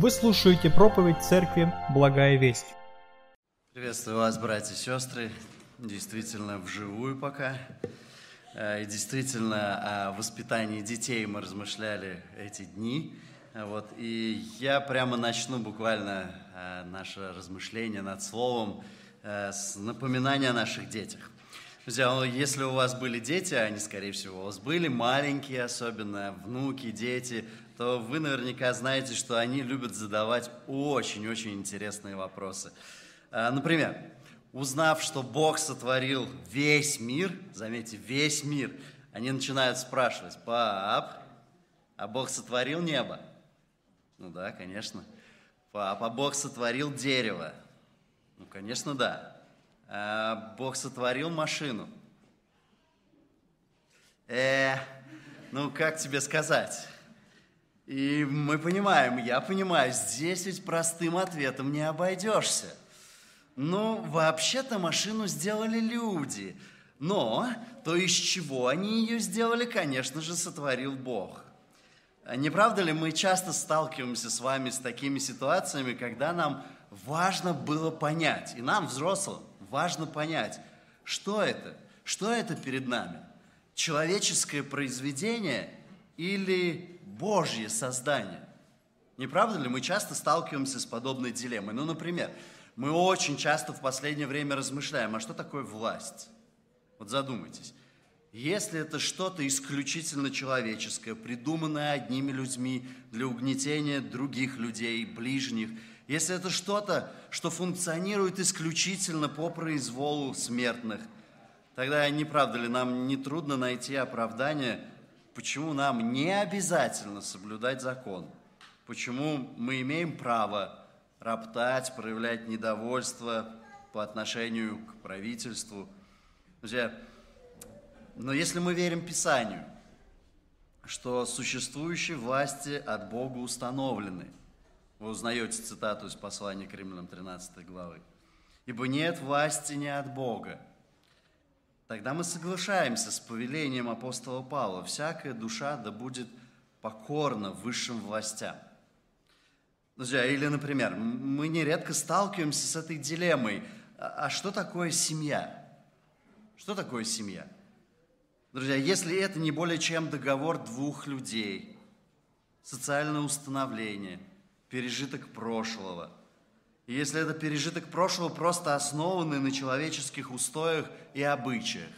Вы слушаете проповедь Церкви «Благая весть». Приветствую вас, братья и сестры. Действительно, вживую пока. Э, и действительно, о воспитании детей мы размышляли эти дни. Вот. И я прямо начну буквально э, наше размышление над словом э, с напоминания о наших детях. Друзья, ну, если у вас были дети, а они, скорее всего, у вас были, маленькие особенно, внуки, дети, то вы наверняка знаете, что они любят задавать очень-очень интересные вопросы. А, например, узнав, что Бог сотворил весь мир, заметьте, весь мир, они начинают спрашивать, пап, а Бог сотворил небо? Ну да, конечно. Пап, а Бог сотворил дерево? Ну, конечно, да. А Бог сотворил машину? Э, ну, как тебе сказать? И мы понимаем, я понимаю, здесь ведь простым ответом не обойдешься. Ну, вообще-то машину сделали люди. Но то, из чего они ее сделали, конечно же, сотворил Бог. Не правда ли, мы часто сталкиваемся с вами с такими ситуациями, когда нам важно было понять, и нам, взрослым, важно понять, что это, что это перед нами. Человеческое произведение или Божье создание. Не правда ли, мы часто сталкиваемся с подобной дилеммой? Ну, например, мы очень часто в последнее время размышляем, а что такое власть? Вот задумайтесь. Если это что-то исключительно человеческое, придуманное одними людьми для угнетения других людей, ближних, если это что-то, что функционирует исключительно по произволу смертных, тогда не правда ли нам не трудно найти оправдание – почему нам не обязательно соблюдать закон, почему мы имеем право роптать, проявлять недовольство по отношению к правительству. Друзья, но если мы верим Писанию, что существующие власти от Бога установлены, вы узнаете цитату из послания к римлянам 13 главы, «Ибо нет власти не от Бога, тогда мы соглашаемся с повелением апостола Павла. Всякая душа да будет покорна высшим властям. Друзья, или, например, мы нередко сталкиваемся с этой дилеммой. А, а что такое семья? Что такое семья? Друзья, если это не более чем договор двух людей, социальное установление, пережиток прошлого – и если это пережиток прошлого, просто основанный на человеческих устоях и обычаях.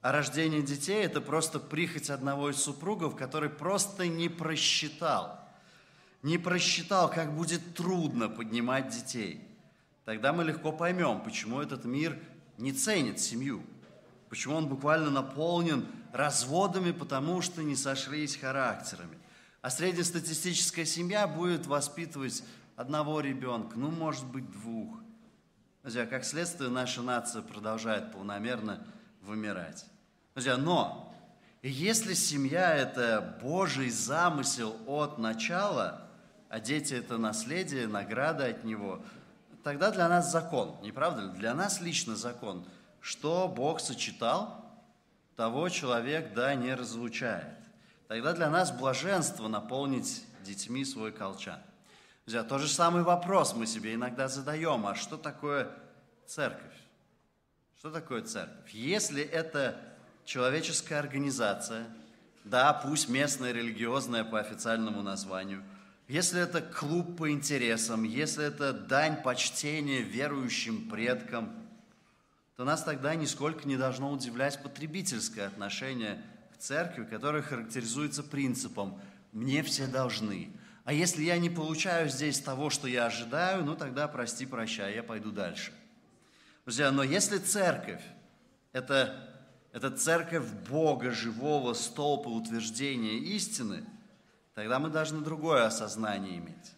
А рождение детей – это просто прихоть одного из супругов, который просто не просчитал. Не просчитал, как будет трудно поднимать детей. Тогда мы легко поймем, почему этот мир не ценит семью. Почему он буквально наполнен разводами, потому что не сошлись характерами. А среднестатистическая семья будет воспитывать одного ребенка, ну, может быть, двух. Друзья, как следствие, наша нация продолжает полномерно вымирать. Друзья, но если семья – это Божий замысел от начала, а дети – это наследие, награда от Него, тогда для нас закон, не правда ли? Для нас лично закон. Что Бог сочетал, того человек, да, не разлучает. Тогда для нас блаженство наполнить детьми свой колчан. Друзья, тот же самый вопрос мы себе иногда задаем, а что такое церковь? Что такое церковь? Если это человеческая организация, да, пусть местная, религиозная по официальному названию, если это клуб по интересам, если это дань почтения верующим предкам, то нас тогда нисколько не должно удивлять потребительское отношение церкви, которое характеризуется принципом «мне все должны», а если я не получаю здесь того, что я ожидаю, ну тогда прости, прощай, я пойду дальше. Друзья, но если церковь – это, это церковь Бога, живого столпа утверждения истины, тогда мы должны другое осознание иметь.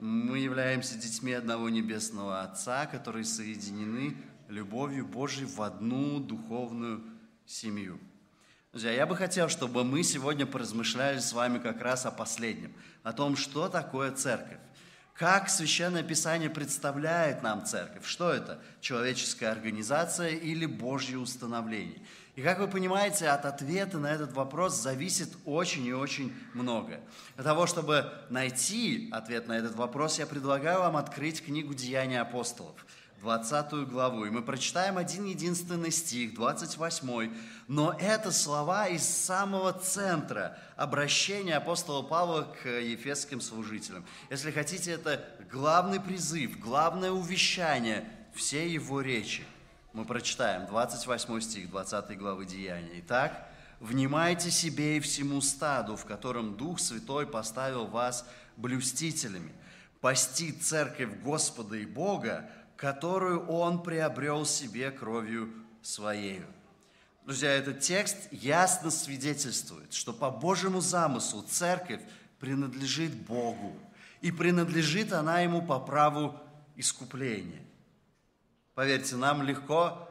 Мы являемся детьми одного небесного Отца, которые соединены любовью Божией в одну духовную семью – Друзья, я бы хотел, чтобы мы сегодня поразмышляли с вами как раз о последнем, о том, что такое церковь. Как Священное Писание представляет нам церковь? Что это? Человеческая организация или Божье установление? И как вы понимаете, от ответа на этот вопрос зависит очень и очень многое. Для того, чтобы найти ответ на этот вопрос, я предлагаю вам открыть книгу «Деяния апостолов». 20 главу, и мы прочитаем один единственный стих, 28. Но это слова из самого центра обращения апостола Павла к ефесским служителям. Если хотите, это главный призыв, главное увещание всей его речи. Мы прочитаем 28 стих 20 главы Деяния. Итак, «Внимайте себе и всему стаду, в котором Дух Святой поставил вас блюстителями, пасти церковь Господа и Бога, которую он приобрел себе кровью своею. Друзья, этот текст ясно свидетельствует, что по Божьему замыслу церковь принадлежит Богу, и принадлежит она ему по праву искупления. Поверьте, нам легко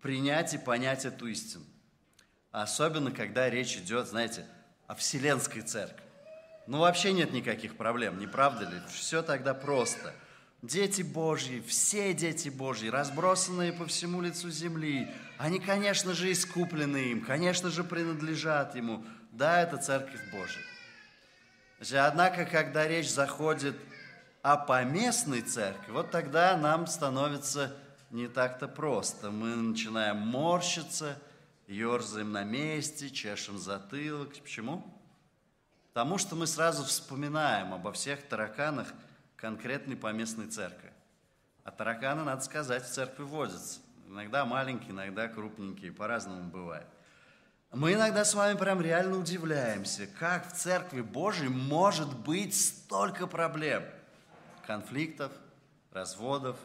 принять и понять эту истину. Особенно, когда речь идет, знаете, о Вселенской Церкви. Ну, вообще нет никаких проблем, не правда ли? Все тогда просто – дети Божьи, все дети Божьи, разбросанные по всему лицу земли, они, конечно же, искуплены им, конечно же, принадлежат Ему. Да, это Церковь Божья. Однако, когда речь заходит о поместной церкви, вот тогда нам становится не так-то просто. Мы начинаем морщиться, ерзаем на месте, чешем затылок. Почему? Потому что мы сразу вспоминаем обо всех тараканах – конкретной поместной церкви. А тараканы, надо сказать, в церкви водятся. Иногда маленькие, иногда крупненькие, по-разному бывает. Мы иногда с вами прям реально удивляемся, как в Церкви Божьей может быть столько проблем. Конфликтов, разводов,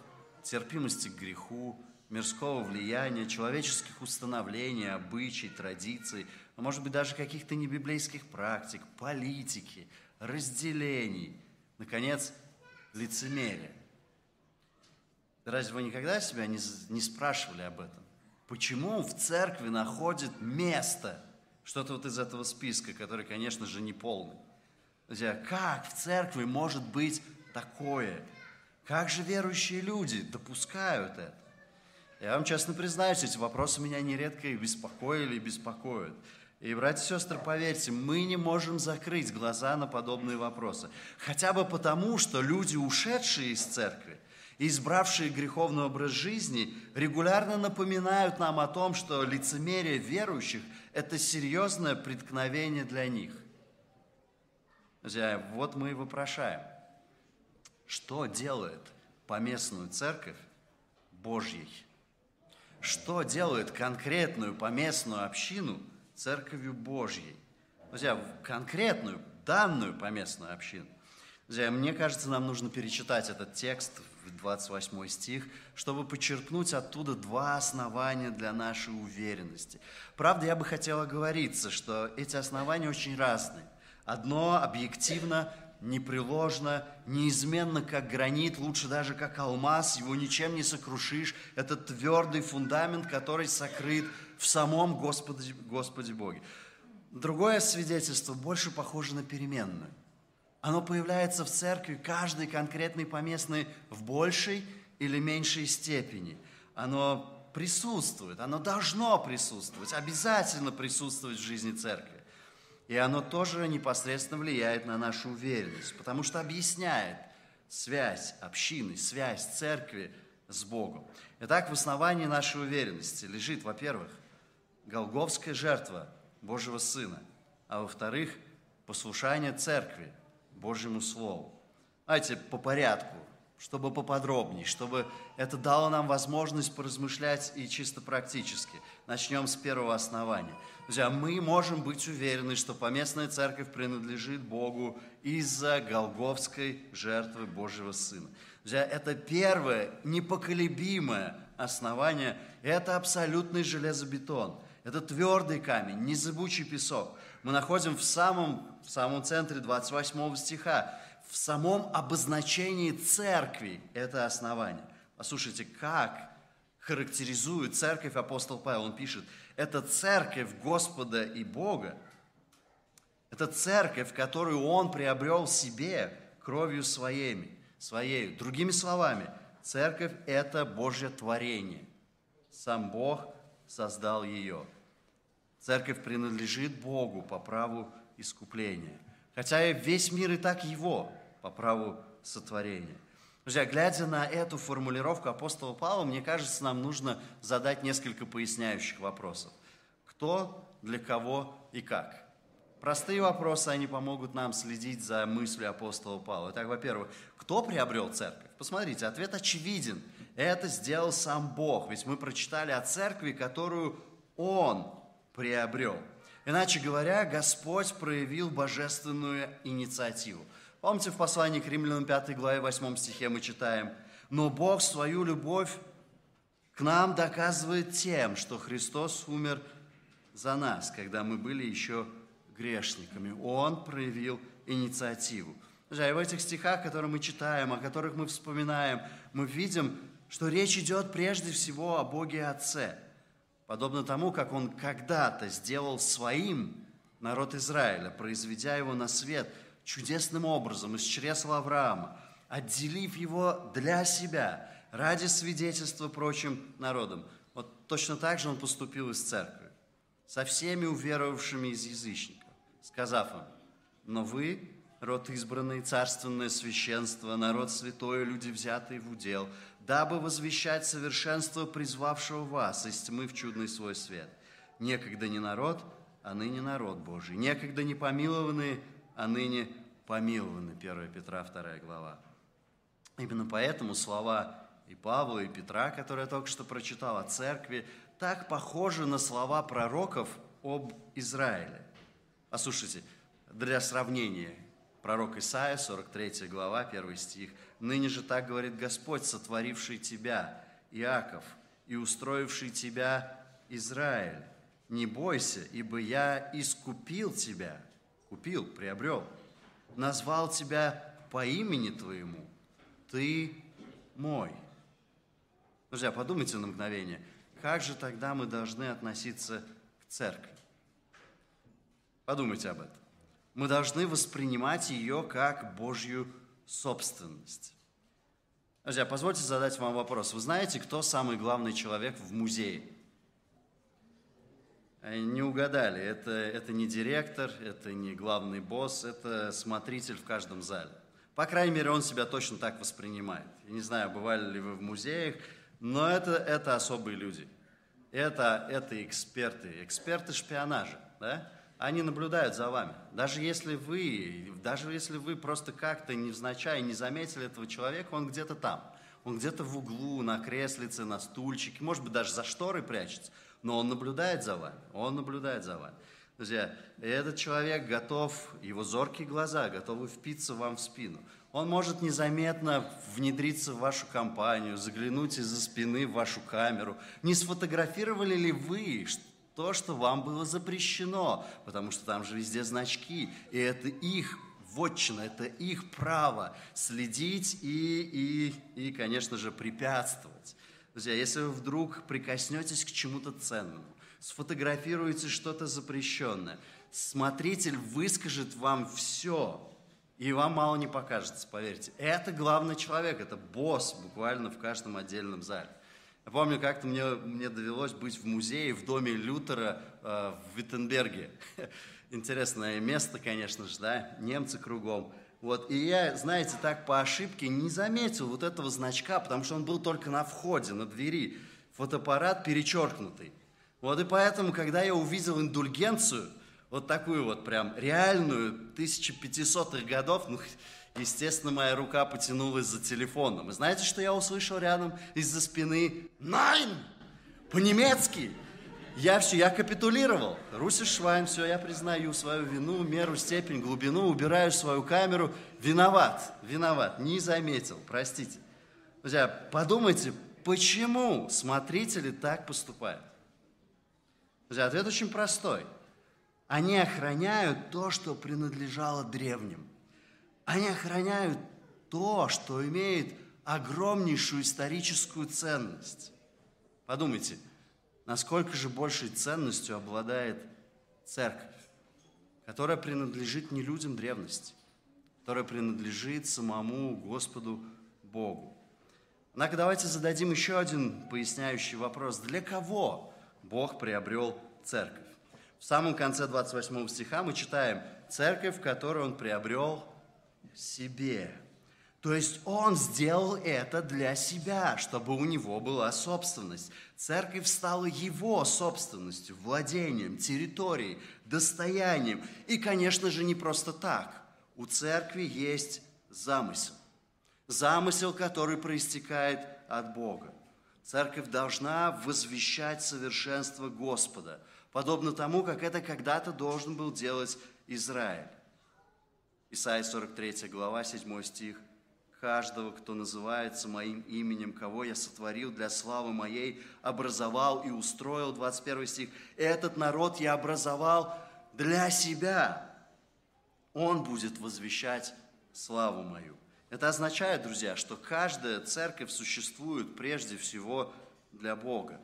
терпимости к греху, мирского влияния, человеческих установлений, обычай, традиций, а может быть даже каких-то небиблейских практик, политики, разделений. Наконец, лицемерие. Разве вы никогда себя не, не спрашивали об этом? Почему в церкви находит место что-то вот из этого списка, который, конечно же, не полный? Друзья, как в церкви может быть такое? Как же верующие люди допускают это? Я вам честно признаюсь, эти вопросы меня нередко и беспокоили, и беспокоят. И, братья и сестры, поверьте, мы не можем закрыть глаза на подобные вопросы. Хотя бы потому, что люди, ушедшие из церкви, избравшие греховный образ жизни, регулярно напоминают нам о том, что лицемерие верующих – это серьезное преткновение для них. Друзья, вот мы и вопрошаем, что делает поместную церковь Божьей? Что делает конкретную поместную общину – Церковью Божьей. Друзья, конкретную, данную поместную общину. Друзья, мне кажется, нам нужно перечитать этот текст, 28 стих, чтобы подчеркнуть оттуда два основания для нашей уверенности. Правда, я бы хотел оговориться, что эти основания очень разные. Одно объективно, непреложно, неизменно, как гранит, лучше даже как алмаз, его ничем не сокрушишь. Это твердый фундамент, который сокрыт в самом Господе, Господе Боге. Другое свидетельство больше похоже на переменную. Оно появляется в церкви каждый конкретный поместный в большей или меньшей степени. Оно присутствует, оно должно присутствовать, обязательно присутствовать в жизни церкви. И оно тоже непосредственно влияет на нашу уверенность, потому что объясняет связь общины, связь церкви с Богом. Итак, в основании нашей уверенности лежит, во-первых, голговская жертва Божьего Сына, а во-вторых, послушание церкви Божьему Слову. Давайте по порядку, чтобы поподробнее, чтобы это дало нам возможность поразмышлять и чисто практически. Начнем с первого основания. Друзья, мы можем быть уверены, что поместная церковь принадлежит Богу из-за голговской жертвы Божьего Сына. Друзья, это первое непоколебимое основание, это абсолютный железобетон – это твердый камень, незыбучий песок. Мы находим в самом, в самом центре 28 стиха, в самом обозначении церкви это основание. Послушайте, как характеризует церковь апостол Павел. Он пишет, это церковь Господа и Бога. Это церковь, которую Он приобрел себе кровью своими, своей. Другими словами, церковь – это Божье творение. Сам Бог создал ее. Церковь принадлежит Богу по праву искупления. Хотя весь мир и так его по праву сотворения. Друзья, глядя на эту формулировку апостола Павла, мне кажется, нам нужно задать несколько поясняющих вопросов. Кто, для кого и как? Простые вопросы, они помогут нам следить за мыслью апостола Павла. Итак, во-первых, кто приобрел церковь? Посмотрите, ответ очевиден. Это сделал сам Бог. Ведь мы прочитали о церкви, которую Он приобрел. Иначе говоря, Господь проявил божественную инициативу. Помните, в послании к римлянам 5 главе 8 стихе мы читаем, «Но Бог свою любовь к нам доказывает тем, что Христос умер за нас, когда мы были еще грешниками. Он проявил инициативу». Друзья, и в этих стихах, которые мы читаем, о которых мы вспоминаем, мы видим, что речь идет прежде всего о Боге Отце, подобно тому, как Он когда-то сделал своим народ Израиля, произведя его на свет – чудесным образом из чресла Авраама, отделив его для себя, ради свидетельства прочим народам. Вот точно так же он поступил из церкви, со всеми уверовавшими из язычников, сказав им, но вы, род избранный, царственное священство, народ святой, люди, взятые в удел, дабы возвещать совершенство призвавшего вас из тьмы в чудный свой свет. Некогда не народ, а ныне народ Божий. Некогда не помилованные, а ныне помилованы. 1 Петра, 2 глава. Именно поэтому слова и Павла, и Петра, которые я только что прочитал о церкви, так похожи на слова пророков об Израиле. Послушайте, для сравнения, пророк Исаия, 43 глава, 1 стих. «Ныне же так говорит Господь, сотворивший тебя, Иаков, и устроивший тебя, Израиль. Не бойся, ибо я искупил тебя». Купил, приобрел – назвал тебя по имени твоему, ты мой. Друзья, подумайте на мгновение, как же тогда мы должны относиться к церкви? Подумайте об этом. Мы должны воспринимать ее как Божью собственность. Друзья, позвольте задать вам вопрос. Вы знаете, кто самый главный человек в музее? Не угадали, это, это не директор, это не главный босс, это смотритель в каждом зале. По крайней мере, он себя точно так воспринимает. Я не знаю, бывали ли вы в музеях, но это, это особые люди. Это, это эксперты, эксперты шпионажа. Да? Они наблюдают за вами. Даже если вы, даже если вы просто как-то невзначай не заметили этого человека, он где-то там. Он где-то в углу, на креслице, на стульчике, может быть, даже за шторой прячется но Он наблюдает за вами, Он наблюдает за вами. Друзья, этот человек готов, его зоркие глаза готовы впиться вам в спину. Он может незаметно внедриться в вашу компанию, заглянуть из-за спины в вашу камеру. Не сфотографировали ли вы то, что вам было запрещено? Потому что там же везде значки, и это их вотчина, это их право следить и, и, и конечно же, препятствовать. Друзья, если вы вдруг прикоснетесь к чему-то ценному, сфотографируете что-то запрещенное, смотритель выскажет вам все, и вам мало не покажется, поверьте. Это главный человек, это босс буквально в каждом отдельном зале. Я помню, как-то мне, мне довелось быть в музее в доме Лютера э, в Виттенберге. Интересное место, конечно же, да, немцы кругом. Вот, и я, знаете, так по ошибке не заметил вот этого значка, потому что он был только на входе, на двери. Фотоаппарат перечеркнутый. Вот и поэтому, когда я увидел индульгенцию, вот такую вот прям реальную, 1500-х годов, ну, естественно, моя рука потянулась за телефоном. И знаете, что я услышал рядом из-за спины? Найн! По-немецки! Я все, я капитулировал. Руси Швайн, все, я признаю свою вину, меру, степень, глубину, убираю свою камеру. Виноват, виноват, не заметил, простите. Друзья, подумайте, почему смотрители так поступают? Друзья, ответ очень простой. Они охраняют то, что принадлежало древним. Они охраняют то, что имеет огромнейшую историческую ценность. Подумайте, насколько же большей ценностью обладает церковь, которая принадлежит не людям древности, которая принадлежит самому Господу Богу. Однако давайте зададим еще один поясняющий вопрос. Для кого Бог приобрел церковь? В самом конце 28 стиха мы читаем «Церковь, которую Он приобрел себе». То есть Он сделал это для себя, чтобы у Него была собственность. Церковь стала Его собственностью, владением, территорией, достоянием. И, конечно же, не просто так. У церкви есть замысел. Замысел, который проистекает от Бога. Церковь должна возвещать совершенство Господа, подобно тому, как это когда-то должен был делать Израиль. Исайя 43 глава, 7 стих – каждого, кто называется моим именем, кого я сотворил для славы моей, образовал и устроил, 21 стих, этот народ я образовал для себя. Он будет возвещать славу мою. Это означает, друзья, что каждая церковь существует прежде всего для Бога.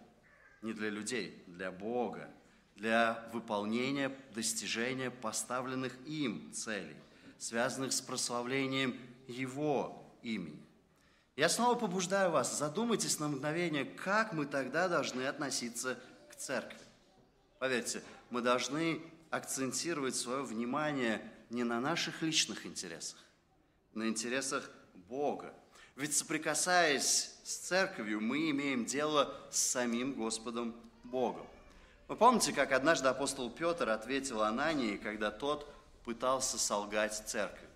Не для людей, для Бога. Для выполнения, достижения поставленных им целей, связанных с прославлением Его имени. Я снова побуждаю вас, задумайтесь на мгновение, как мы тогда должны относиться к церкви. Поверьте, мы должны акцентировать свое внимание не на наших личных интересах, на интересах Бога. Ведь соприкасаясь с церковью, мы имеем дело с самим Господом Богом. Вы помните, как однажды апостол Петр ответил Анании, когда тот пытался солгать церкви?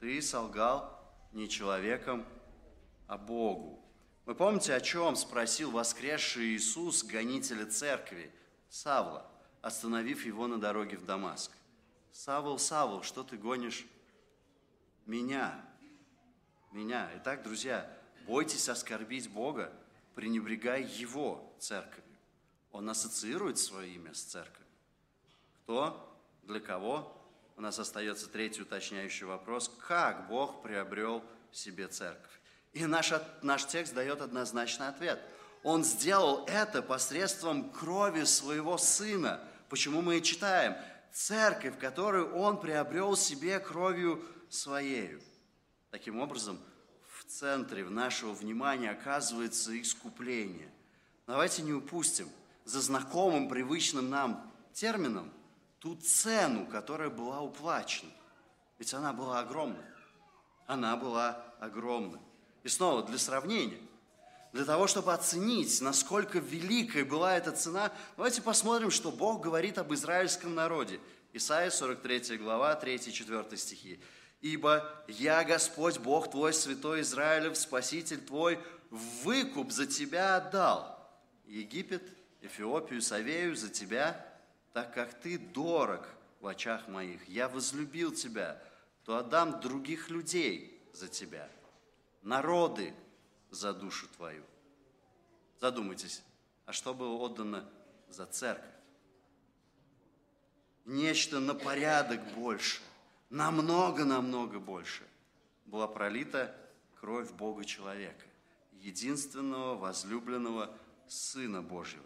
Ты солгал не человеком, а Богу. Вы помните, о чем спросил воскресший Иисус, гонителя церкви, Савла, остановив его на дороге в Дамаск? Савл, Савл, что ты гонишь? Меня. Меня. Итак, друзья, бойтесь оскорбить Бога, пренебрегая Его церковью. Он ассоциирует свое имя с церковью. Кто? Для кого? У нас остается третий уточняющий вопрос. Как Бог приобрел себе церковь? И наш, наш текст дает однозначный ответ. Он сделал это посредством крови своего Сына. Почему мы и читаем? Церковь, которую Он приобрел себе кровью Своею. Таким образом, в центре в нашего внимания оказывается искупление. Давайте не упустим за знакомым, привычным нам термином – ту цену, которая была уплачена. Ведь она была огромной. Она была огромной. И снова для сравнения, для того, чтобы оценить, насколько великой была эта цена, давайте посмотрим, что Бог говорит об израильском народе. Исайя 43 глава, 3-4 стихи. «Ибо я, Господь, Бог твой, святой Израилев, Спаситель твой, выкуп за тебя отдал. Египет, Эфиопию, Савею за тебя так как ты дорог в очах моих, я возлюбил тебя, то отдам других людей за тебя, народы за душу твою. Задумайтесь, а что было отдано за церковь? Нечто на порядок больше, намного-намного больше. Была пролита кровь Бога человека, единственного возлюбленного Сына Божьего.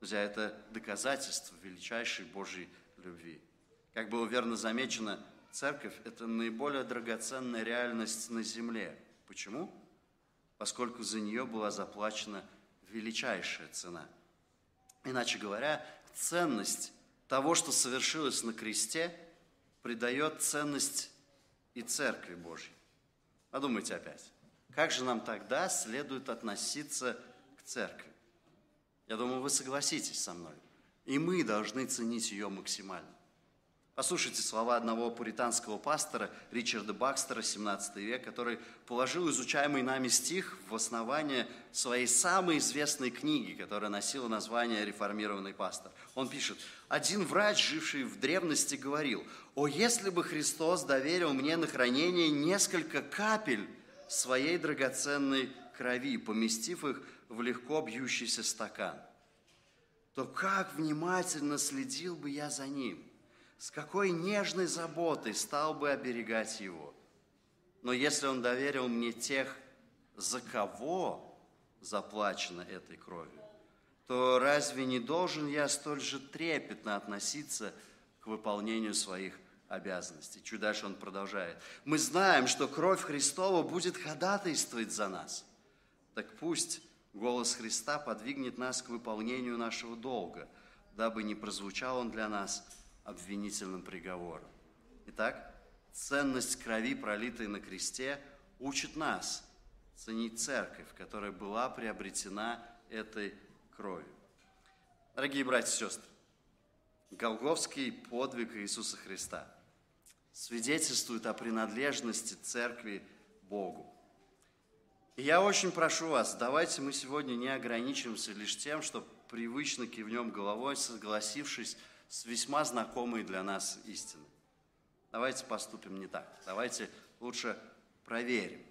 Друзья, это доказательство величайшей Божьей любви. Как было верно замечено, церковь – это наиболее драгоценная реальность на земле. Почему? Поскольку за нее была заплачена величайшая цена. Иначе говоря, ценность того, что совершилось на кресте, придает ценность и Церкви Божьей. Подумайте опять, как же нам тогда следует относиться к Церкви? Я думаю, вы согласитесь со мной. И мы должны ценить ее максимально. Послушайте слова одного пуританского пастора Ричарда Бакстера, 17 век, который положил изучаемый нами стих в основание своей самой известной книги, которая носила название «Реформированный пастор». Он пишет, «Один врач, живший в древности, говорил, «О, если бы Христос доверил мне на хранение несколько капель своей драгоценной крови, поместив их в легко бьющийся стакан, то как внимательно следил бы я за ним, с какой нежной заботой стал бы оберегать его. Но если он доверил мне тех, за кого заплачено этой кровью, то разве не должен я столь же трепетно относиться к выполнению своих обязанностей. Чуть дальше он продолжает. Мы знаем, что кровь Христова будет ходатайствовать за нас. Так пусть голос Христа подвигнет нас к выполнению нашего долга, дабы не прозвучал он для нас обвинительным приговором. Итак, ценность крови, пролитой на кресте, учит нас ценить церковь, которая была приобретена этой кровью. Дорогие братья и сестры, Голговский подвиг Иисуса Христа свидетельствует о принадлежности церкви Богу. И я очень прошу вас, давайте мы сегодня не ограничимся лишь тем, что привычно кивнем головой, согласившись с весьма знакомой для нас истиной. Давайте поступим не так. Давайте лучше проверим.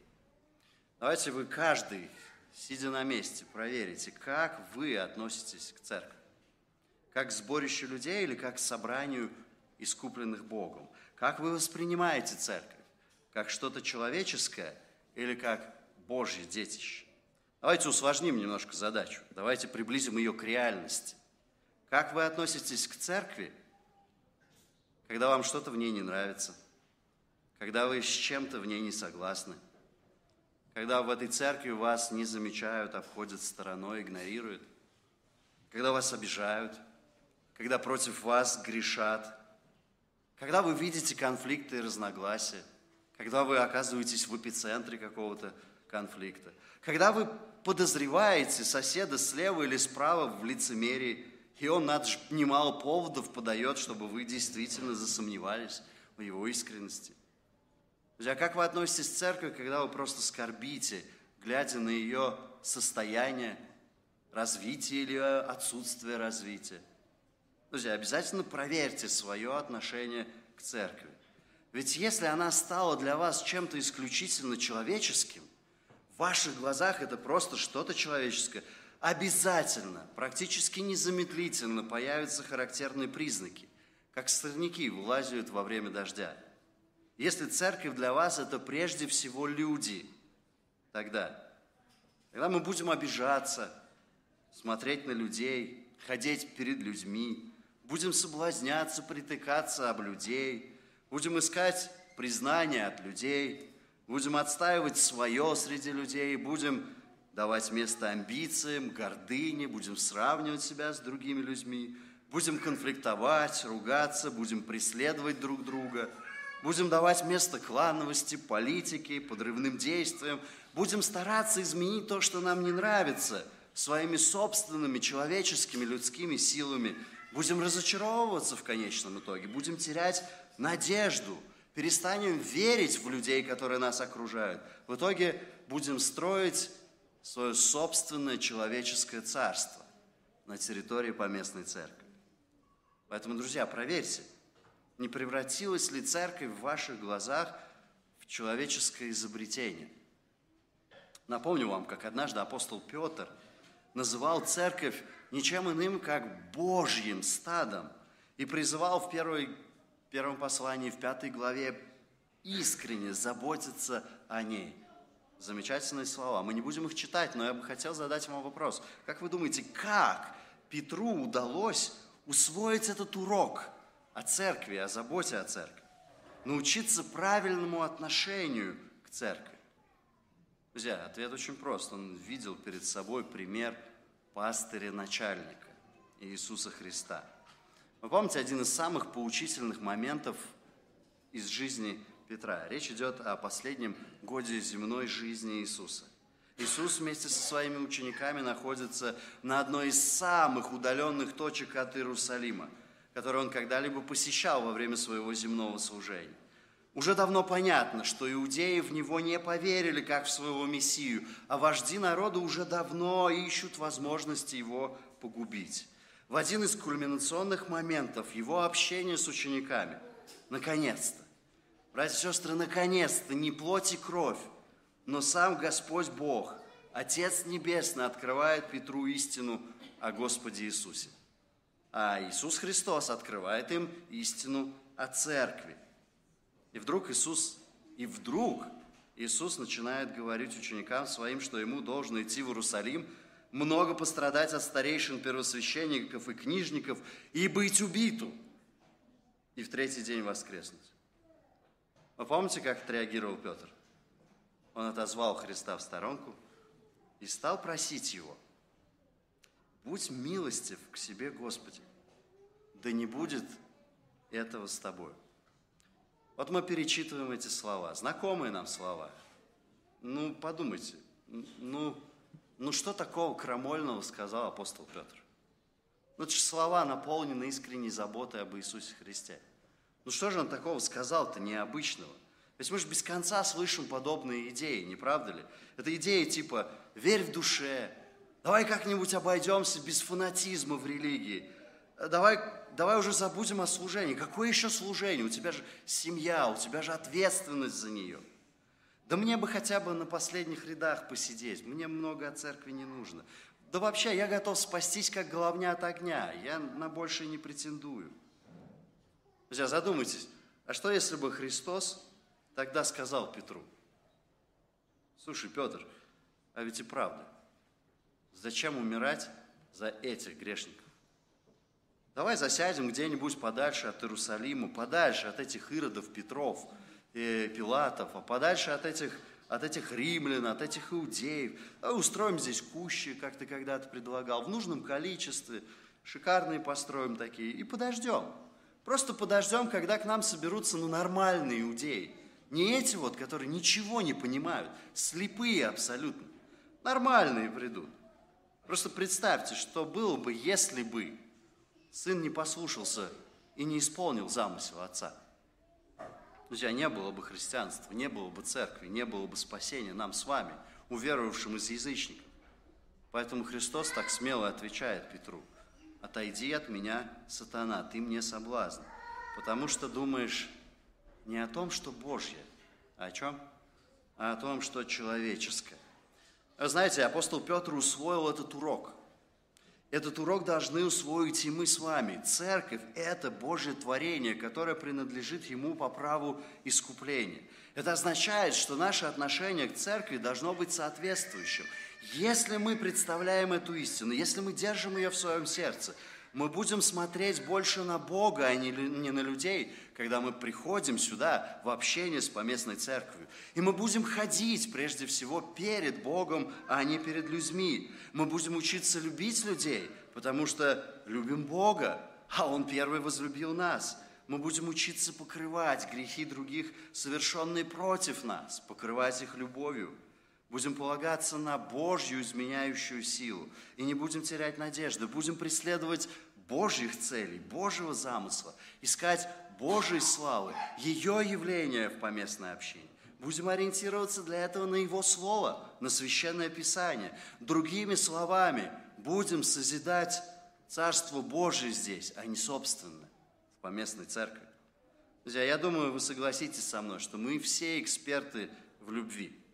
Давайте вы каждый, сидя на месте, проверите, как вы относитесь к церкви. Как к сборищу людей или как к собранию искупленных Богом. Как вы воспринимаете церковь? Как что-то человеческое или как Божье детище? Давайте усложним немножко задачу. Давайте приблизим ее к реальности. Как вы относитесь к церкви, когда вам что-то в ней не нравится, когда вы с чем-то в ней не согласны, когда в этой церкви вас не замечают, обходят стороной, игнорируют, когда вас обижают, когда против вас грешат, когда вы видите конфликты и разногласия, когда вы оказываетесь в эпицентре какого-то конфликта, когда вы подозреваете соседа слева или справа в лицемерии, и он, надо немало поводов подает, чтобы вы действительно засомневались в его искренности. Друзья, как вы относитесь к церкви, когда вы просто скорбите, глядя на ее состояние, развитие или отсутствие развития? Друзья, обязательно проверьте свое отношение к церкви. Ведь если она стала для вас чем-то исключительно человеческим, в ваших глазах это просто что-то человеческое, обязательно, практически незамедлительно появятся характерные признаки, как сорняки вылазят во время дождя – если церковь для вас – это прежде всего люди, тогда, тогда мы будем обижаться, смотреть на людей, ходить перед людьми, будем соблазняться, притыкаться об людей, будем искать признание от людей, будем отстаивать свое среди людей, будем давать место амбициям, гордыне, будем сравнивать себя с другими людьми, будем конфликтовать, ругаться, будем преследовать друг друга – Будем давать место клановости, политике, подрывным действиям. Будем стараться изменить то, что нам не нравится, своими собственными человеческими людскими силами. Будем разочаровываться в конечном итоге, будем терять надежду, перестанем верить в людей, которые нас окружают. В итоге будем строить свое собственное человеческое царство на территории поместной церкви. Поэтому, друзья, проверьте – не превратилась ли церковь в ваших глазах в человеческое изобретение? Напомню вам, как однажды апостол Петр называл церковь ничем иным, как Божьим стадом, и призывал в первой, первом послании, в пятой главе, искренне заботиться о ней. Замечательные слова. Мы не будем их читать, но я бы хотел задать вам вопрос. Как вы думаете, как Петру удалось усвоить этот урок – о церкви, о заботе о церкви. Научиться правильному отношению к церкви. Друзья, ответ очень прост. Он видел перед собой пример пастыря-начальника Иисуса Христа. Вы помните один из самых поучительных моментов из жизни Петра? Речь идет о последнем годе земной жизни Иисуса. Иисус вместе со своими учениками находится на одной из самых удаленных точек от Иерусалима – который он когда-либо посещал во время своего земного служения. Уже давно понятно, что иудеи в него не поверили, как в своего Мессию, а вожди народа уже давно ищут возможности его погубить. В один из кульминационных моментов его общения с учениками, наконец-то, братья и сестры, наконец-то, не плоть и кровь, но сам Господь Бог, Отец Небесный, открывает Петру истину о Господе Иисусе. А Иисус Христос открывает им истину о церкви. И вдруг Иисус, и вдруг Иисус начинает говорить ученикам своим, что ему должно идти в Иерусалим, много пострадать от старейшин первосвященников и книжников и быть убиту, и в третий день воскреснуть. Вы помните, как отреагировал Петр? Он отозвал Христа в сторонку и стал просить его, «Будь милостив к себе, Господи, да не будет этого с тобой». Вот мы перечитываем эти слова, знакомые нам слова. Ну, подумайте, ну, ну что такого крамольного сказал апостол Петр? Ну, это же слова наполнены искренней заботой об Иисусе Христе. Ну что же он такого сказал-то необычного? Ведь мы же без конца слышим подобные идеи, не правда ли? Это идеи типа «верь в душе», «давай как-нибудь обойдемся без фанатизма в религии», «давай, давай уже забудем о служении». Какое еще служение? У тебя же семья, у тебя же ответственность за нее. Да мне бы хотя бы на последних рядах посидеть, мне много от церкви не нужно. Да вообще, я готов спастись, как головня от огня, я на большее не претендую. Друзья, задумайтесь, а что если бы Христос тогда сказал Петру, слушай, Петр, а ведь и правда, зачем умирать за этих грешников? Давай засядем где-нибудь подальше от Иерусалима, подальше от этих Иродов, Петров, э, Пилатов, а подальше от этих, от этих римлян, от этих иудеев. А устроим здесь кущи, как ты когда-то предлагал, в нужном количестве, шикарные построим такие, и подождем – Просто подождем, когда к нам соберутся ну, нормальные иудеи. Не эти вот, которые ничего не понимают, слепые абсолютно. Нормальные придут. Просто представьте, что было бы, если бы сын не послушался и не исполнил замысел отца. Друзья, не было бы христианства, не было бы церкви, не было бы спасения нам с вами, уверовавшим из язычников. Поэтому Христос так смело отвечает Петру – отойди от меня, сатана, ты мне соблазн. Потому что думаешь не о том, что Божье, а о чем? А о том, что человеческое. знаете, апостол Петр усвоил этот урок. Этот урок должны усвоить и мы с вами. Церковь – это Божье творение, которое принадлежит Ему по праву искупления. Это означает, что наше отношение к церкви должно быть соответствующим – если мы представляем эту истину, если мы держим ее в своем сердце, мы будем смотреть больше на Бога, а не, на людей, когда мы приходим сюда в общение с поместной церковью. И мы будем ходить прежде всего перед Богом, а не перед людьми. Мы будем учиться любить людей, потому что любим Бога, а Он первый возлюбил нас. Мы будем учиться покрывать грехи других, совершенные против нас, покрывать их любовью – Будем полагаться на Божью изменяющую силу и не будем терять надежды. Будем преследовать Божьих целей, Божьего замысла, искать Божьей славы, ее явления в поместной общине. Будем ориентироваться для этого на Его Слово, на Священное Писание. Другими словами, будем созидать Царство Божие здесь, а не собственное, в поместной церкви. Друзья, я думаю, вы согласитесь со мной, что мы все эксперты в любви –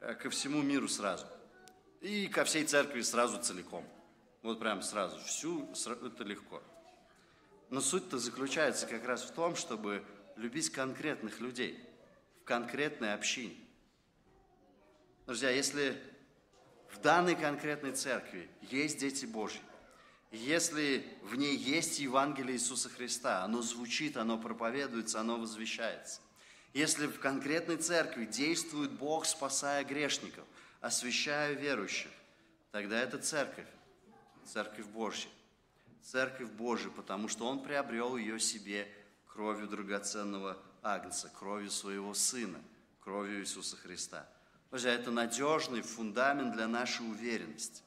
Э, ко всему миру сразу. И ко всей церкви сразу целиком. Вот прям сразу. Всю, это легко. Но суть-то заключается как раз в том, чтобы любить конкретных людей в конкретной общине. Друзья, если в данной конкретной церкви есть дети Божьи, если в ней есть Евангелие Иисуса Христа, оно звучит, оно проповедуется, оно возвещается, если в конкретной церкви действует Бог, спасая грешников, освящая верующих, тогда это церковь, церковь Божья. Церковь Божья, потому что Он приобрел ее себе кровью драгоценного Агнца, кровью своего Сына, кровью Иисуса Христа. Друзья, это надежный фундамент для нашей уверенности.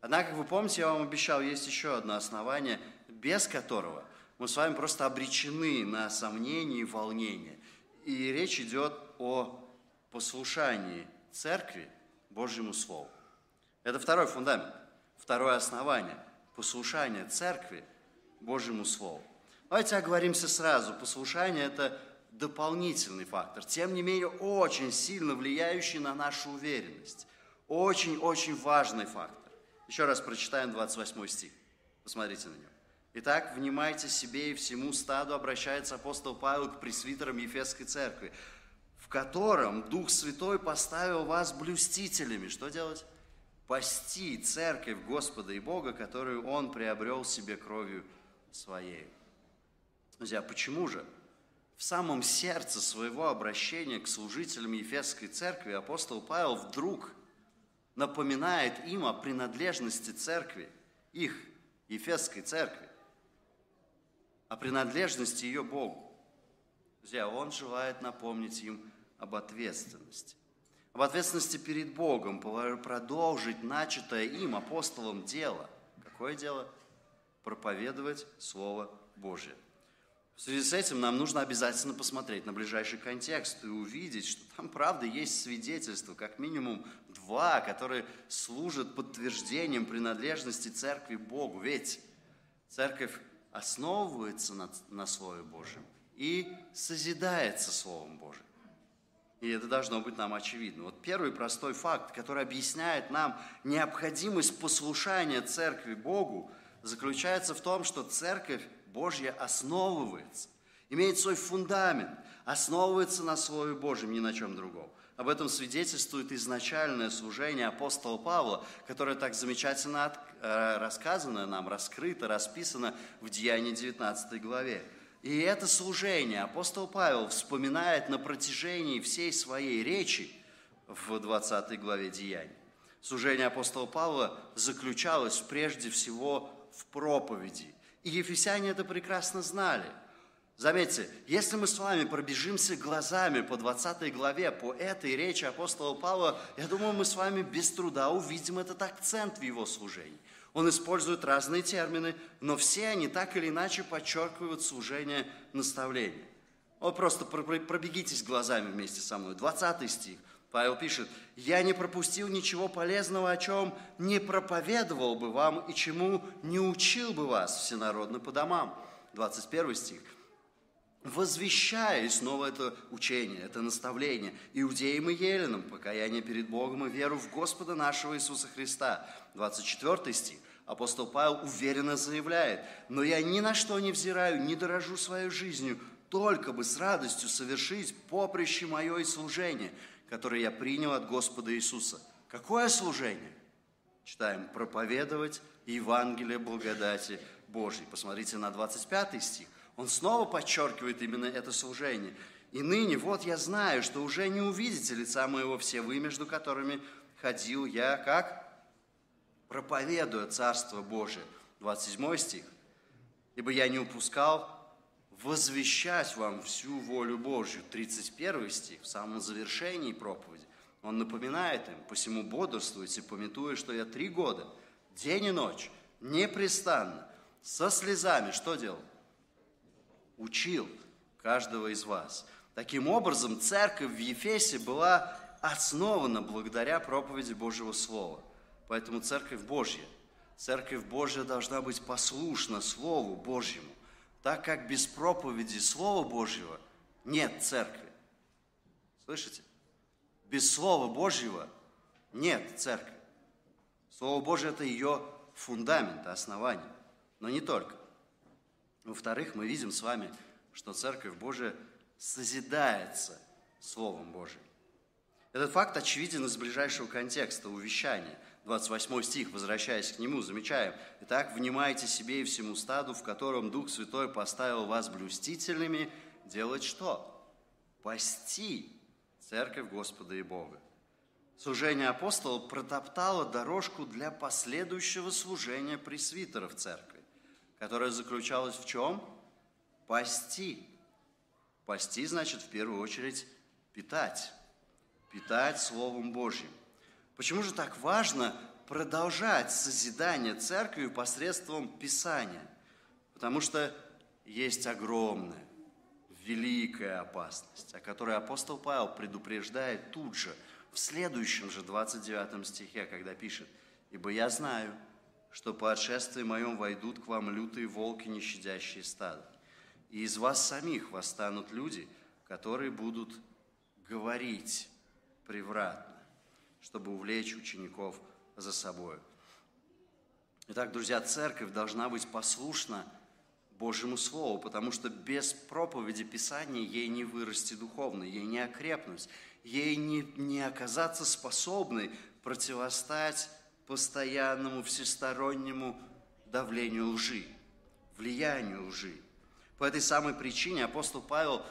Однако, как вы помните, я вам обещал, есть еще одно основание, без которого мы с вами просто обречены на сомнения и волнения. И речь идет о послушании церкви Божьему Слову. Это второй фундамент, второе основание – послушание церкви Божьему Слову. Давайте оговоримся сразу. Послушание – это дополнительный фактор, тем не менее очень сильно влияющий на нашу уверенность. Очень-очень важный фактор. Еще раз прочитаем 28 стих. Посмотрите на него. Итак, внимайте себе и всему стаду, обращается апостол Павел к пресвитерам Ефесской церкви, в котором Дух Святой поставил вас блюстителями. Что делать? Пасти церковь Господа и Бога, которую Он приобрел себе кровью Своей. Друзья, почему же? В самом сердце своего обращения к служителям Ефесской церкви апостол Павел вдруг напоминает им о принадлежности церкви, их, Ефесской церкви, о принадлежности ее Богу. Друзья, он желает напомнить им об ответственности. Об ответственности перед Богом, продолжить начатое им, апостолом, дело. Какое дело? Проповедовать Слово Божие. В связи с этим нам нужно обязательно посмотреть на ближайший контекст и увидеть, что там, правда, есть свидетельства, как минимум два, которые служат подтверждением принадлежности церкви Богу. Ведь церковь основывается на, на Слове Божьем и созидается Словом Божьим. И это должно быть нам очевидно. Вот первый простой факт, который объясняет нам необходимость послушания церкви Богу, заключается в том, что церковь Божья основывается, имеет свой фундамент, основывается на Слове Божьем, ни на чем другом. Об этом свидетельствует изначальное служение апостола Павла, которое так замечательно э, рассказано нам, раскрыто, расписано в Деянии 19 главе. И это служение апостол Павел вспоминает на протяжении всей своей речи в 20 главе Деяний. Служение апостола Павла заключалось прежде всего в проповеди, и ефесяне это прекрасно знали. Заметьте, если мы с вами пробежимся глазами по 20 главе, по этой речи апостола Павла, я думаю, мы с вами без труда увидим этот акцент в его служении. Он использует разные термины, но все они так или иначе подчеркивают служение наставления. Вот просто пробегитесь глазами вместе со мной. 20 стих. Павел пишет, «Я не пропустил ничего полезного, о чем не проповедовал бы вам и чему не учил бы вас всенародно по домам». 21 стих. «Возвещая снова это учение, это наставление иудеям и еленам, покаяние перед Богом и веру в Господа нашего Иисуса Христа». 24 стих. Апостол Павел уверенно заявляет, «Но я ни на что не взираю, не дорожу своей жизнью, только бы с радостью совершить поприще мое и служение, который я принял от Господа Иисуса. Какое служение? Читаем, проповедовать Евангелие благодати Божьей. Посмотрите на 25 стих. Он снова подчеркивает именно это служение. И ныне вот я знаю, что уже не увидите лица моего все вы, между которыми ходил я, как? Проповедуя Царство Божие. 27 стих. Ибо я не упускал возвещать вам всю волю Божью. 31 стих, в самом завершении проповеди. Он напоминает им, посему бодрствуйте, пометуя, что я три года, день и ночь, непрестанно, со слезами, что делал? Учил каждого из вас. Таким образом, церковь в Ефесе была основана благодаря проповеди Божьего Слова. Поэтому церковь Божья, церковь Божья должна быть послушна Слову Божьему так как без проповеди Слова Божьего нет церкви. Слышите? Без Слова Божьего нет церкви. Слово Божье – это ее фундамент, основание. Но не только. Во-вторых, мы видим с вами, что Церковь Божия созидается Словом Божьим. Этот факт очевиден из ближайшего контекста увещания – 28 стих, возвращаясь к нему, замечаем. «Итак, внимайте себе и всему стаду, в котором Дух Святой поставил вас блюстительными, делать что? Пасти церковь Господа и Бога». Служение апостола протоптало дорожку для последующего служения пресвитеров церкви, которое заключалось в чем? Пасти. Пасти значит в первую очередь питать. Питать Словом Божьим. Почему же так важно продолжать созидание церкви посредством Писания? Потому что есть огромная, великая опасность, о которой апостол Павел предупреждает тут же, в следующем же 29 стихе, когда пишет, «Ибо я знаю, что по отшествии моем войдут к вам лютые волки, не щадящие стадо, и из вас самих восстанут люди, которые будут говорить превратно, чтобы увлечь учеников за собой. Итак, друзья, церковь должна быть послушна Божьему Слову, потому что без проповеди Писания ей не вырасти духовно, ей не окрепнуть, ей не, не оказаться способной противостать постоянному всестороннему давлению лжи, влиянию лжи. По этой самой причине апостол Павел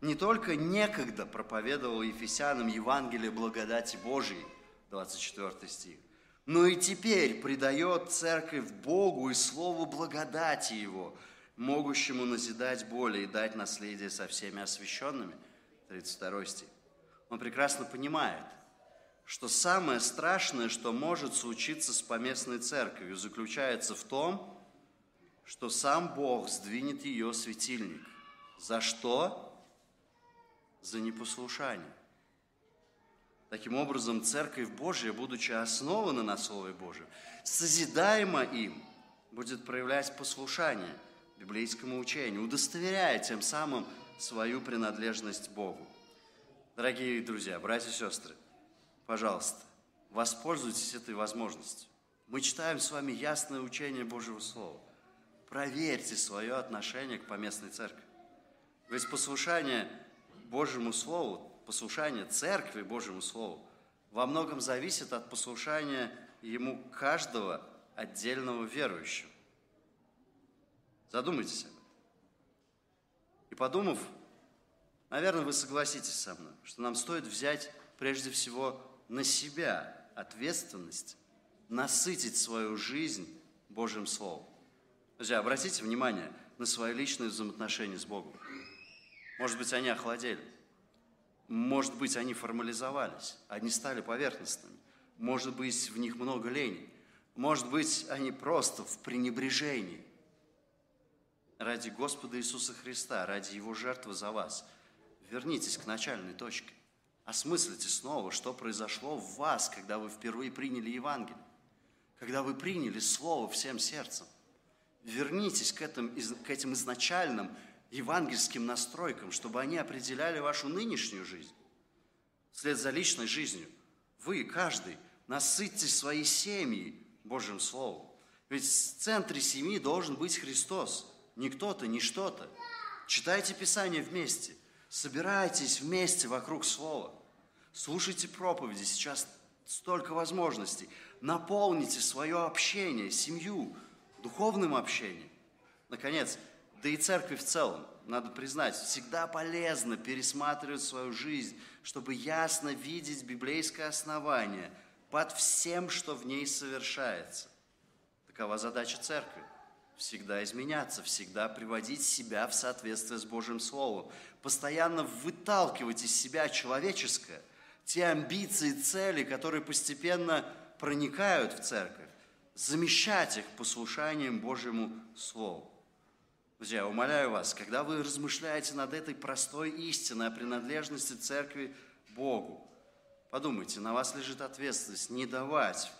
не только некогда проповедовал Ефесянам Евангелие благодати Божией, 24 стих, но и теперь предает церковь Богу и Слову благодати Его, могущему назидать более и дать наследие со всеми освященными, 32 стих. Он прекрасно понимает, что самое страшное, что может случиться с поместной церковью, заключается в том, что сам Бог сдвинет ее светильник. За что? За непослушание. Таким образом, Церковь Божья, будучи основана на Слове Божьем, созидаемо им, будет проявлять послушание библейскому учению, удостоверяя тем самым свою принадлежность Богу. Дорогие друзья, братья и сестры, пожалуйста, воспользуйтесь этой возможностью. Мы читаем с вами ясное учение Божьего Слова. Проверьте свое отношение к поместной церкви. Ведь послушание Божьему Слову послушание церкви Божьему Слову во многом зависит от послушания ему каждого отдельного верующего. Задумайтесь об этом. И подумав, наверное, вы согласитесь со мной, что нам стоит взять прежде всего на себя ответственность насытить свою жизнь Божьим Словом. Друзья, обратите внимание на свои личные взаимоотношения с Богом. Может быть, они охладели. Может быть, они формализовались, они стали поверхностными. Может быть, в них много лени. Может быть, они просто в пренебрежении. Ради Господа Иисуса Христа, ради Его жертвы за вас, вернитесь к начальной точке. Осмыслите снова, что произошло в вас, когда вы впервые приняли Евангелие, когда вы приняли Слово всем сердцем. Вернитесь к, этим, к этим изначальным евангельским настройкам, чтобы они определяли вашу нынешнюю жизнь. Вслед за личной жизнью вы, каждый, насытьте свои семьи Божьим Словом. Ведь в центре семьи должен быть Христос, не кто-то, не что-то. Читайте Писание вместе, собирайтесь вместе вокруг Слова, слушайте проповеди, сейчас столько возможностей. Наполните свое общение, семью, духовным общением. Наконец, да и церкви в целом, надо признать, всегда полезно пересматривать свою жизнь, чтобы ясно видеть библейское основание под всем, что в ней совершается. Такова задача церкви. Всегда изменяться, всегда приводить себя в соответствие с Божьим Словом, постоянно выталкивать из себя человеческое, те амбиции, цели, которые постепенно проникают в церковь, замещать их послушанием Божьему Слову. Друзья, умоляю вас, когда вы размышляете над этой простой истиной о принадлежности церкви Богу, подумайте, на вас лежит ответственность не давать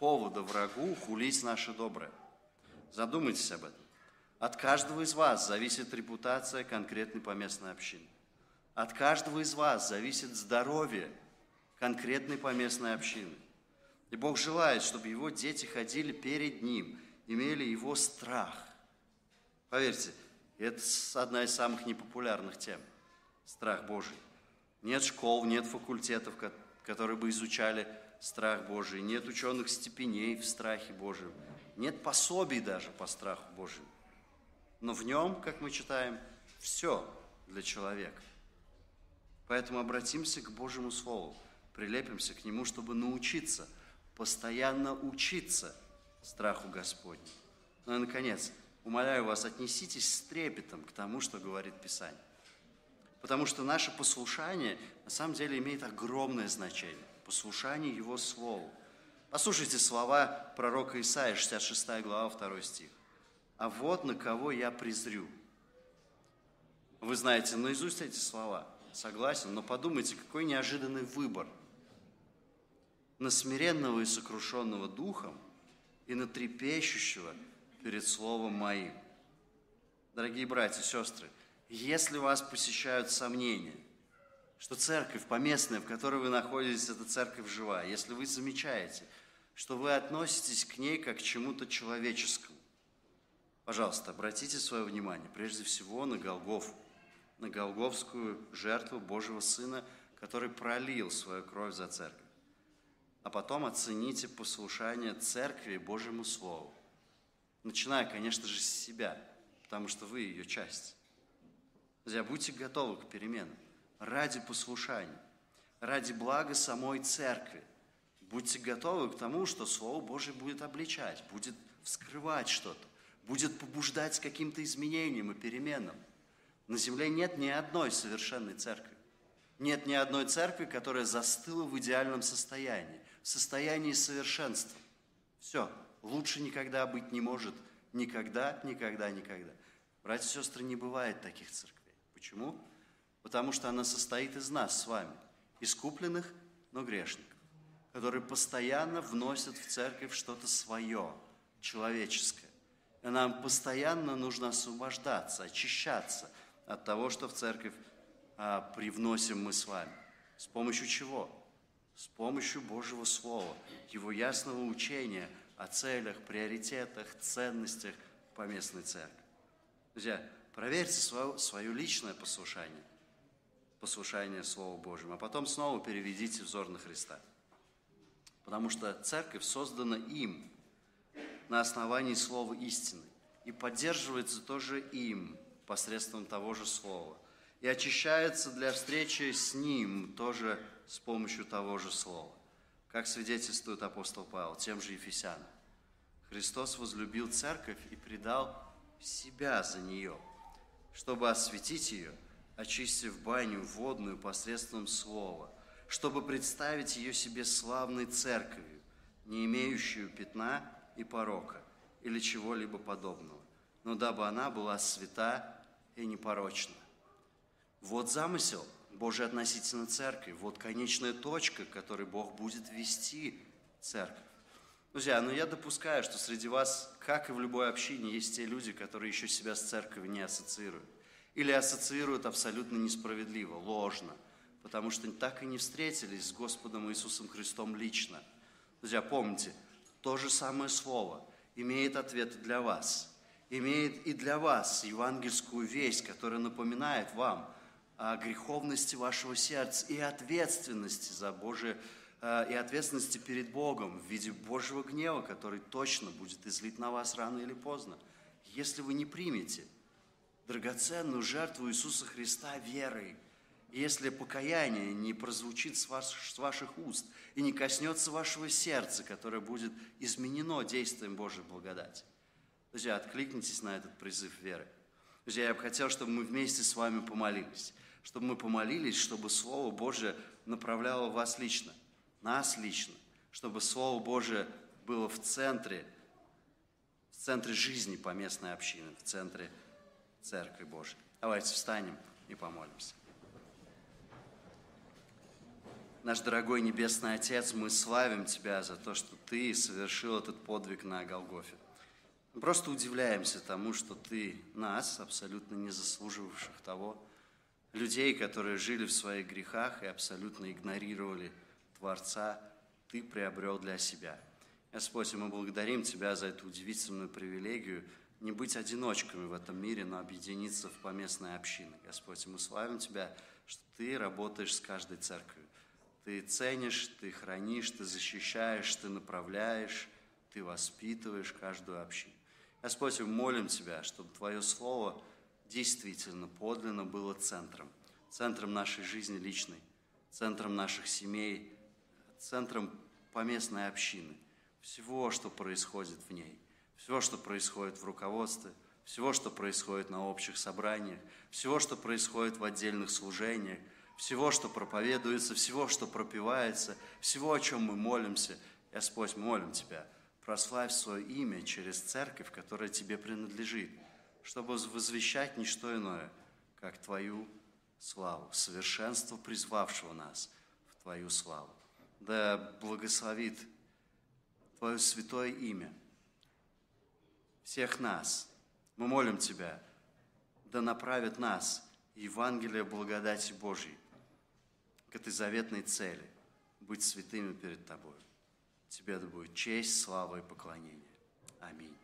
повода врагу хулить наше доброе. Задумайтесь об этом. От каждого из вас зависит репутация конкретной поместной общины. От каждого из вас зависит здоровье конкретной поместной общины. И Бог желает, чтобы его дети ходили перед Ним, имели Его страх. Поверьте, это одна из самых непопулярных тем – страх Божий. Нет школ, нет факультетов, которые бы изучали страх Божий, нет ученых степеней в страхе Божьем, нет пособий даже по страху Божьему. Но в нем, как мы читаем, все для человека. Поэтому обратимся к Божьему Слову, прилепимся к Нему, чтобы научиться, постоянно учиться страху Господню. Ну и, наконец, умоляю вас, отнеситесь с трепетом к тому, что говорит Писание. Потому что наше послушание на самом деле имеет огромное значение. Послушание Его Слову. Послушайте слова пророка Исаия, 66 глава, 2 стих. «А вот на кого я презрю». Вы знаете наизусть эти слова, согласен, но подумайте, какой неожиданный выбор. На смиренного и сокрушенного духом и на трепещущего – перед Словом моим. Дорогие братья и сестры, если вас посещают сомнения, что церковь поместная, в которой вы находитесь, эта церковь жива, если вы замечаете, что вы относитесь к ней как к чему-то человеческому, пожалуйста, обратите свое внимание прежде всего на Голгофу, на Голговскую жертву Божьего Сына, который пролил свою кровь за церковь. А потом оцените послушание церкви Божьему Слову начиная, конечно же, с себя. потому что вы ее часть. Друзья, будьте готовы к переменам ради послушания, ради блага самой церкви. Будьте готовы к тому, что Слово Божье будет обличать, будет вскрывать что-то, будет побуждать к каким-то изменениям и переменам. На земле нет ни одной совершенной церкви. Нет ни одной церкви, которая застыла в идеальном состоянии, в состоянии совершенства. Все, лучше никогда быть не может. Никогда, никогда, никогда. Братья и сестры, не бывает таких церквей. Почему? Потому что она состоит из нас с вами, искупленных, но грешников, которые постоянно вносят в церковь что-то свое, человеческое. И нам постоянно нужно освобождаться, очищаться от того, что в церковь а, привносим мы с вами. С помощью чего? С помощью Божьего Слова, Его ясного учения о целях, приоритетах, ценностях поместной церкви. Друзья, проверьте свое, свое личное послушание, послушание Слову Божьему, а потом снова переведите взор на Христа. Потому что церковь создана им на основании Слова истины и поддерживается тоже им посредством того же Слова – и очищается для встречи с Ним тоже с помощью того же Слова. Как свидетельствует апостол Павел, тем же Ефесянам. Христос возлюбил церковь и предал себя за нее, чтобы осветить ее, очистив баню водную посредством слова, чтобы представить ее себе славной церковью, не имеющую пятна и порока или чего-либо подобного, но дабы она была свята и непорочна. Вот замысел Божий относительно церкви, вот конечная точка, к которой Бог будет вести церковь. Друзья, но ну я допускаю, что среди вас, как и в любой общине, есть те люди, которые еще себя с церковью не ассоциируют. Или ассоциируют абсолютно несправедливо, ложно, потому что так и не встретились с Господом Иисусом Христом лично. Друзья, помните, то же самое слово имеет ответ для вас, имеет и для вас евангельскую весть, которая напоминает вам – греховности вашего сердца и ответственности за Божие, э, и ответственности перед Богом в виде Божьего гнева, который точно будет излит на вас рано или поздно. Если вы не примете драгоценную жертву Иисуса Христа верой, если покаяние не прозвучит с, с ваших уст и не коснется вашего сердца, которое будет изменено действием Божьей благодати. Друзья, откликнитесь на этот призыв веры. Друзья, я бы хотел, чтобы мы вместе с вами помолились чтобы мы помолились, чтобы Слово Божие направляло вас лично, нас лично, чтобы Слово Божие было в центре, в центре жизни поместной общины, в центре Церкви Божией. Давайте встанем и помолимся. Наш дорогой Небесный Отец, мы славим Тебя за то, что Ты совершил этот подвиг на Голгофе. Мы просто удивляемся тому, что Ты нас, абсолютно не заслуживавших того, людей, которые жили в своих грехах и абсолютно игнорировали Творца, Ты приобрел для себя. Господь, мы благодарим Тебя за эту удивительную привилегию не быть одиночками в этом мире, но объединиться в поместной общины. Господь, мы славим Тебя, что Ты работаешь с каждой церковью. Ты ценишь, Ты хранишь, Ты защищаешь, Ты направляешь, Ты воспитываешь каждую общину. Господь, мы молим Тебя, чтобы Твое Слово – действительно подлинно было центром, центром нашей жизни личной, центром наших семей, центром поместной общины, всего, что происходит в ней, всего, что происходит в руководстве, всего, что происходит на общих собраниях, всего, что происходит в отдельных служениях, всего, что проповедуется, всего, что пропивается, всего, о чем мы молимся. Господь, молим Тебя, прославь свое имя через церковь, которая Тебе принадлежит – чтобы возвещать не что иное, как Твою славу, совершенство призвавшего нас в Твою славу. Да благословит Твое святое имя всех нас. Мы молим Тебя, да направит нас Евангелие благодати Божьей к этой заветной цели – быть святыми перед Тобой. Тебе да будет честь, слава и поклонение. Аминь.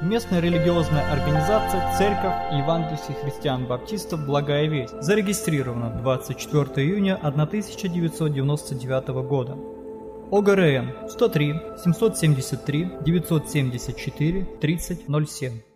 Местная религиозная организация Церковь Евангельских христиан-баптистов «Благая весть» зарегистрирована 24 июня 1999 года. ОГРН 103 773 974 3007